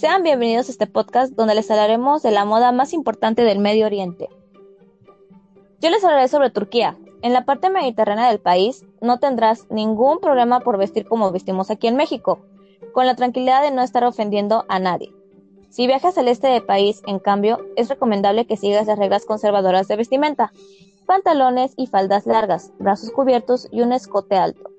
Sean bienvenidos a este podcast donde les hablaremos de la moda más importante del Medio Oriente. Yo les hablaré sobre Turquía. En la parte mediterránea del país no tendrás ningún problema por vestir como vestimos aquí en México, con la tranquilidad de no estar ofendiendo a nadie. Si viajas al este del país, en cambio, es recomendable que sigas las reglas conservadoras de vestimenta, pantalones y faldas largas, brazos cubiertos y un escote alto.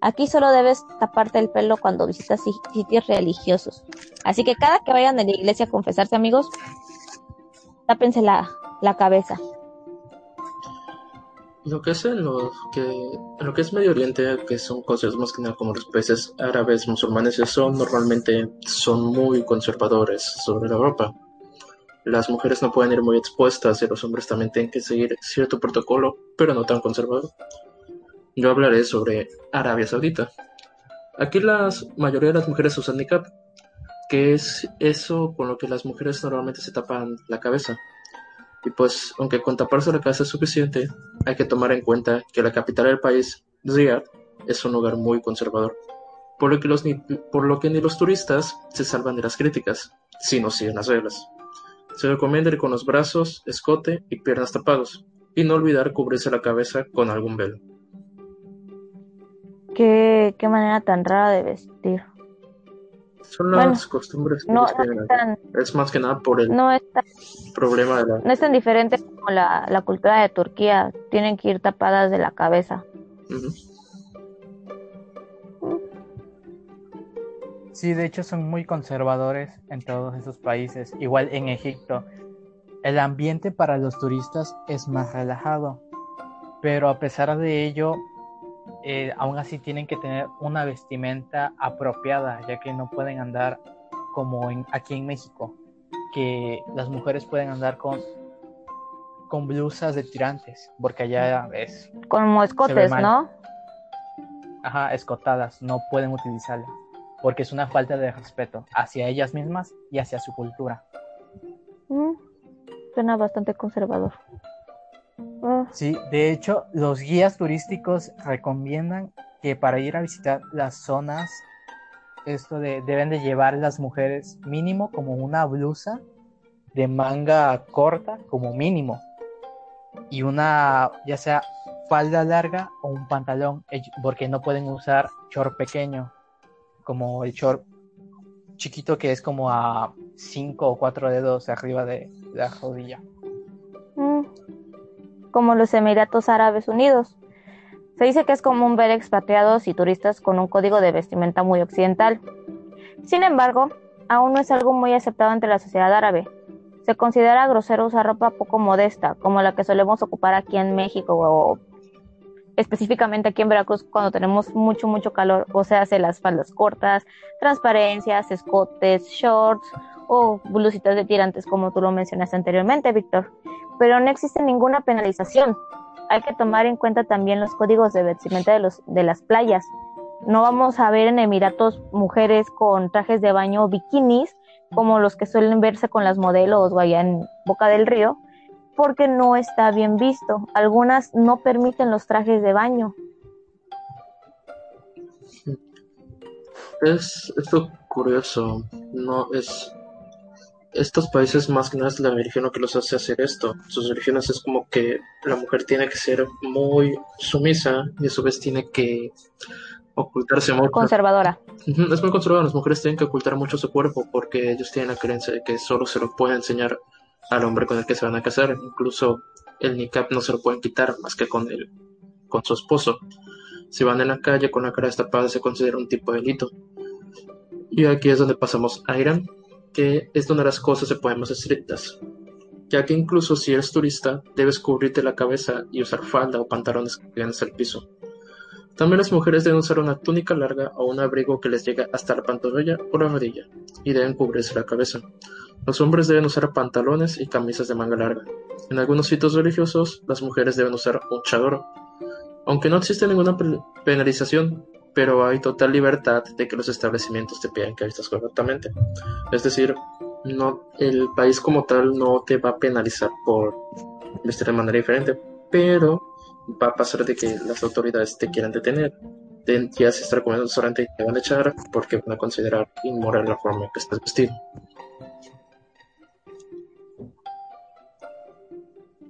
Aquí solo debes taparte el pelo cuando visitas sitios religiosos. Así que cada que vayan a la iglesia a confesarse, amigos, tápense la, la cabeza. Lo que es en lo que, lo que es Medio Oriente, que son cosas más que nada como los países árabes, musulmanes, son normalmente son muy conservadores sobre la Europa. Las mujeres no pueden ir muy expuestas y los hombres también tienen que seguir cierto protocolo, pero no tan conservador yo hablaré sobre Arabia Saudita. Aquí la mayoría de las mujeres usan niqab, que es eso con lo que las mujeres normalmente se tapan la cabeza. Y pues, aunque con taparse la cabeza es suficiente, hay que tomar en cuenta que la capital del país, Riyadh, es un lugar muy conservador, por lo que, por lo que ni los turistas se salvan de las críticas, si no siguen las reglas. Se recomienda ir con los brazos, escote y piernas tapados, y no olvidar cubrirse la cabeza con algún velo. Qué, qué manera tan rara de vestir. Son las costumbres que no, Es más que nada por el no es problema de la... No es tan diferente como la, la, cultura de Turquía. Tienen que ir tapadas de la cabeza. Sí, de hecho son muy conservadores en todos esos países. Igual en Egipto. El ambiente para los turistas es más relajado. Pero a pesar de ello, eh, aún así tienen que tener una vestimenta apropiada, ya que no pueden andar como en, aquí en México, que las mujeres pueden andar con, con blusas de tirantes, porque allá es... Como escotes, ¿no? Ajá, escotadas, no pueden utilizarlas, porque es una falta de respeto hacia ellas mismas y hacia su cultura. Mm, suena bastante conservador. Sí, de hecho, los guías turísticos recomiendan que para ir a visitar las zonas, esto de, deben de llevar las mujeres mínimo como una blusa de manga corta, como mínimo, y una, ya sea falda larga o un pantalón, porque no pueden usar short pequeño, como el short chiquito que es como a 5 o 4 dedos arriba de la rodilla como los Emiratos Árabes Unidos. Se dice que es común ver expatriados y turistas con un código de vestimenta muy occidental. Sin embargo, aún no es algo muy aceptado entre la sociedad árabe. Se considera grosero usar ropa poco modesta, como la que solemos ocupar aquí en México o específicamente aquí en Veracruz cuando tenemos mucho, mucho calor, o sea, hace las faldas cortas, transparencias, escotes, shorts o blusitas de tirantes, como tú lo mencionaste anteriormente, Víctor pero no existe ninguna penalización. Hay que tomar en cuenta también los códigos de vestimenta de, los, de las playas. No vamos a ver en Emiratos mujeres con trajes de baño o bikinis como los que suelen verse con las modelos o allá en Boca del Río, porque no está bien visto. Algunas no permiten los trajes de baño. Es esto curioso, no es estos países más que nada es la religión lo que los hace hacer esto. Sus religiones es como que la mujer tiene que ser muy sumisa y a su vez tiene que ocultarse mucho. Conservadora. Es muy conservadora. Las mujeres tienen que ocultar mucho su cuerpo porque ellos tienen la creencia de que solo se lo puede enseñar al hombre con el que se van a casar. Incluso el niqab no se lo pueden quitar más que con el, con su esposo. Si van en la calle con la cara destapada se considera un tipo de delito. Y aquí es donde pasamos a Irán que es donde las cosas se ponen más estrictas, ya que incluso si eres turista debes cubrirte la cabeza y usar falda o pantalones que lleguen hasta el piso. También las mujeres deben usar una túnica larga o un abrigo que les llegue hasta la pantorrilla o la rodilla y deben cubrirse la cabeza. Los hombres deben usar pantalones y camisas de manga larga. En algunos sitios religiosos, las mujeres deben usar un chador. Aunque no existe ninguna penalización, pero hay total libertad de que los establecimientos te pidan que vistas correctamente. Es decir, no, el país como tal no te va a penalizar por vestir de manera diferente, pero va a pasar de que las autoridades te quieran detener. ya se está comiendo un restaurante y te van a echar porque van a considerar inmoral la forma en que estás vestido.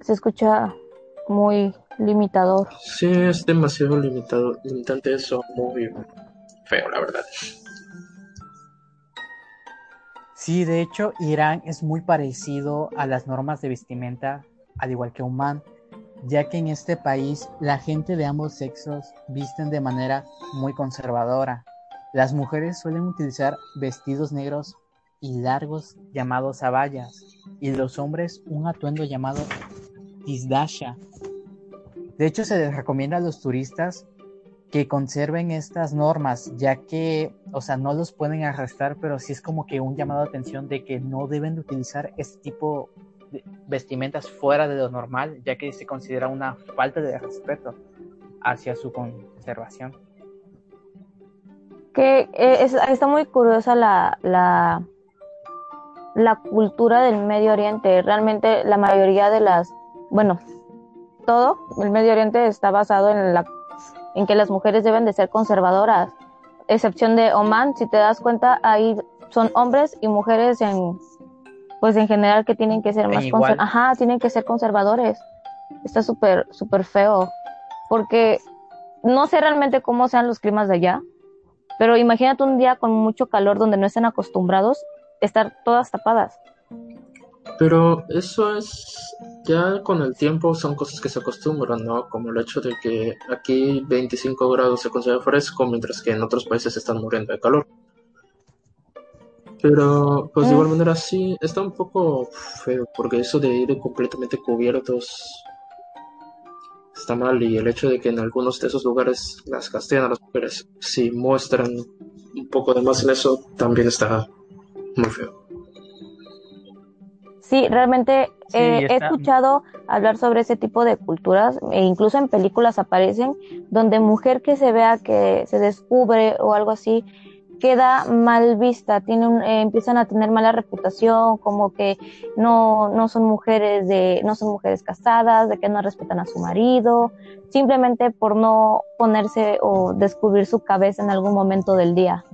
Se escucha muy limitador. Sí, es demasiado limitado, limitante eso, muy feo, la verdad. Sí, de hecho, Irán es muy parecido a las normas de vestimenta, al igual que Oman ya que en este país la gente de ambos sexos visten de manera muy conservadora. Las mujeres suelen utilizar vestidos negros y largos llamados abayas y los hombres un atuendo llamado tisdasha. De hecho, se les recomienda a los turistas que conserven estas normas, ya que, o sea, no los pueden arrestar, pero sí es como que un llamado de atención de que no deben de utilizar este tipo vestimentas fuera de lo normal, ya que se considera una falta de respeto hacia su conservación. Que eh, está muy curiosa la, la, la cultura del Medio Oriente. Realmente la mayoría de las, bueno, todo el Medio Oriente está basado en la en que las mujeres deben de ser conservadoras, excepción de Oman, si te das cuenta, ahí son hombres y mujeres en pues en general que tienen que ser más ajá, tienen que ser conservadores. Está súper súper feo porque no sé realmente cómo sean los climas de allá, pero imagínate un día con mucho calor donde no estén acostumbrados estar todas tapadas. Pero eso es ya con el tiempo son cosas que se acostumbran, ¿no? Como el hecho de que aquí 25 grados se considera fresco, mientras que en otros países están muriendo de calor. Pero, pues de igual manera sí, está un poco feo, porque eso de ir completamente cubiertos está mal y el hecho de que en algunos de esos lugares las castigan a las mujeres, si muestran un poco de más en eso, también está muy feo. Sí, realmente eh, he escuchado hablar sobre ese tipo de culturas e incluso en películas aparecen donde mujer que se vea que se descubre o algo así queda mal vista, tienen, eh, empiezan a tener mala reputación, como que no, no son mujeres de, no son mujeres casadas, de que no respetan a su marido, simplemente por no ponerse o descubrir su cabeza en algún momento del día.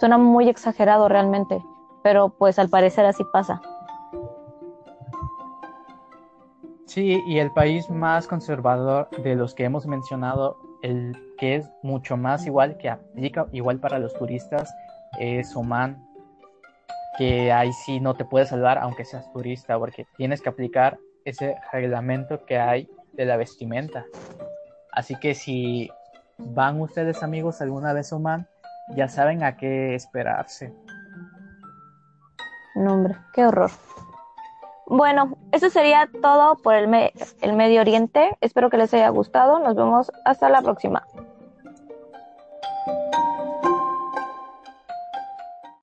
Suena muy exagerado realmente, pero pues al parecer así pasa. Sí, y el país más conservador de los que hemos mencionado el que es mucho más igual, que aplica igual para los turistas, es Oman, que ahí sí no te puedes salvar aunque seas turista, porque tienes que aplicar ese reglamento que hay de la vestimenta. Así que si van ustedes amigos alguna vez a Oman, ya saben a qué esperarse. No, hombre, qué horror. Bueno, eso sería todo por el, el Medio Oriente. Espero que les haya gustado. Nos vemos hasta la próxima.